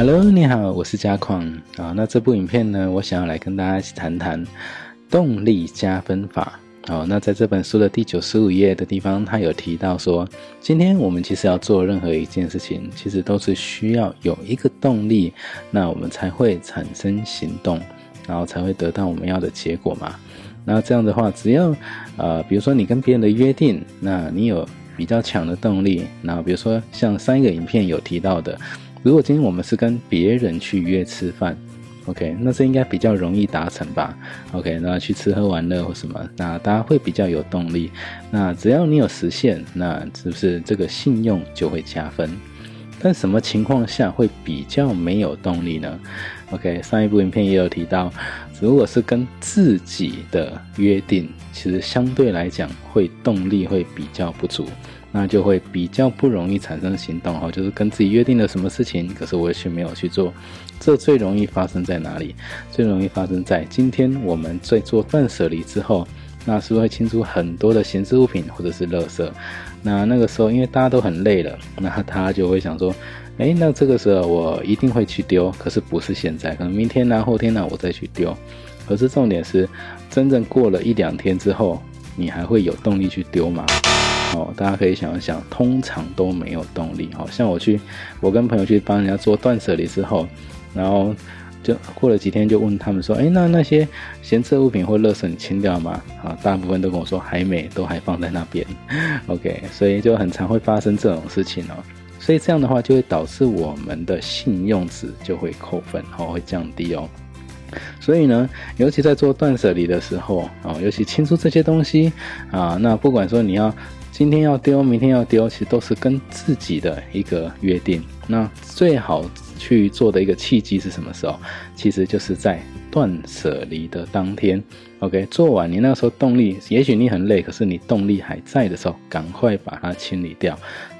Hello，你好，我是嘉矿啊。那这部影片呢，我想要来跟大家一起谈谈动力加分法。好，那在这本书的第九十五页的地方，他有提到说，今天我们其实要做任何一件事情，其实都是需要有一个动力，那我们才会产生行动，然后才会得到我们要的结果嘛。那这样的话，只要呃，比如说你跟别人的约定，那你有比较强的动力，那比如说像上一个影片有提到的。如果今天我们是跟别人去约吃饭，OK，那这应该比较容易达成吧？OK，那去吃喝玩乐或什么，那大家会比较有动力。那只要你有实现，那是不是这个信用就会加分？但什么情况下会比较没有动力呢？OK，上一部影片也有提到，如果是跟自己的约定，其实相对来讲会动力会比较不足。那就会比较不容易产生行动哈，就是跟自己约定了什么事情，可是我却没有去做。这最容易发生在哪里？最容易发生在今天我们在做断舍离之后，那是不是会清出很多的闲置物品或者是垃圾？那那个时候因为大家都很累了，那他就会想说，哎，那这个时候我一定会去丢，可是不是现在，可能明天呢、后天呢我再去丢。可是重点是，真正过了一两天之后，你还会有动力去丢吗？哦，大家可以想一想，通常都没有动力。好像我去，我跟朋友去帮人家做断舍离之后，然后就过了几天，就问他们说：“哎，那那些闲置物品或垃圾你清掉吗？”啊，大部分都跟我说还没，都还放在那边。OK，所以就很常会发生这种事情哦。所以这样的话，就会导致我们的信用值就会扣分，哦，会降低哦。所以呢，尤其在做断舍离的时候，哦，尤其清出这些东西啊，那不管说你要。今天要丢，明天要丢，其实都是跟自己的一个约定。那最好去做的一个契机是什么时候？其实就是在断舍离的当天。OK，做完你那时候动力，也许你很累，可是你动力还在的时候，赶快把它清理掉。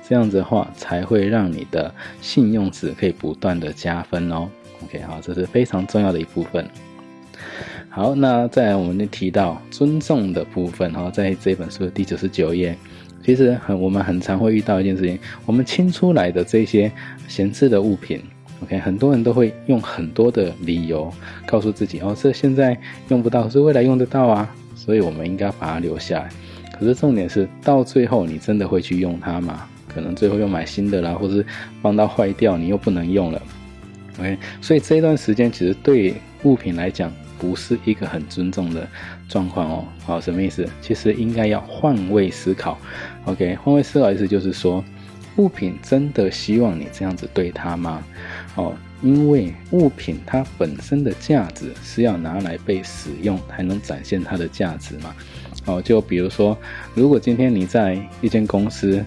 这样子的话，才会让你的信用值可以不断的加分哦。OK，好，这是非常重要的一部分。好，那再来我们就提到尊重的部分哈，在这本书的第九十九页。其实很，我们很常会遇到一件事情，我们清出来的这些闲置的物品，OK，很多人都会用很多的理由告诉自己，哦，这现在用不到，是未来用得到啊，所以我们应该把它留下来。可是重点是，到最后你真的会去用它吗？可能最后又买新的啦，或是放到坏掉，你又不能用了，OK，所以这一段时间其实对物品来讲。不是一个很尊重的状况哦，好，什么意思？其实应该要换位思考，OK，换位思考意思就是说，物品真的希望你这样子对它吗？哦，因为物品它本身的价值是要拿来被使用，才能展现它的价值嘛。哦，就比如说，如果今天你在一间公司。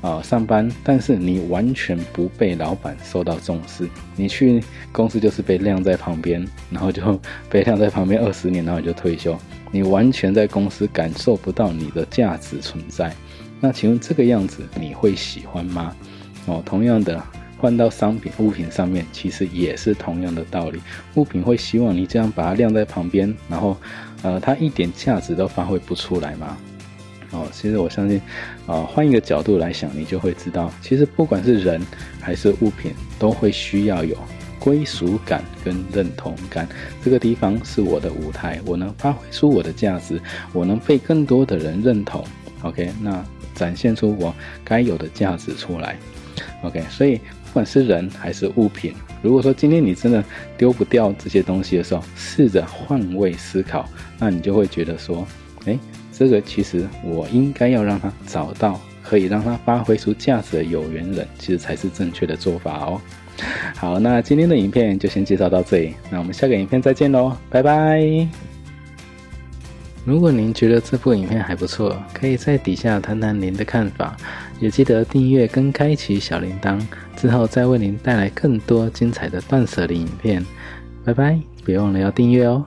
啊，上班，但是你完全不被老板受到重视。你去公司就是被晾在旁边，然后就被晾在旁边二十年，然后你就退休。你完全在公司感受不到你的价值存在。那请问这个样子你会喜欢吗？哦，同样的，换到商品物品上面，其实也是同样的道理。物品会希望你这样把它晾在旁边，然后，呃，它一点价值都发挥不出来吗？哦，其实我相信，啊，换一个角度来想，你就会知道，其实不管是人还是物品，都会需要有归属感跟认同感。这个地方是我的舞台，我能发挥出我的价值，我能被更多的人认同。OK，那展现出我该有的价值出来。OK，所以不管是人还是物品，如果说今天你真的丢不掉这些东西的时候，试着换位思考，那你就会觉得说，哎。这个其实我应该要让他找到可以让他发挥出价值的有缘人，其实才是正确的做法哦。好，那今天的影片就先介绍到这里，那我们下个影片再见喽，拜拜。如果您觉得这部影片还不错，可以在底下谈谈您的看法，也记得订阅跟开启小铃铛，之后再为您带来更多精彩的断舍离影片。拜拜，别忘了要订阅哦。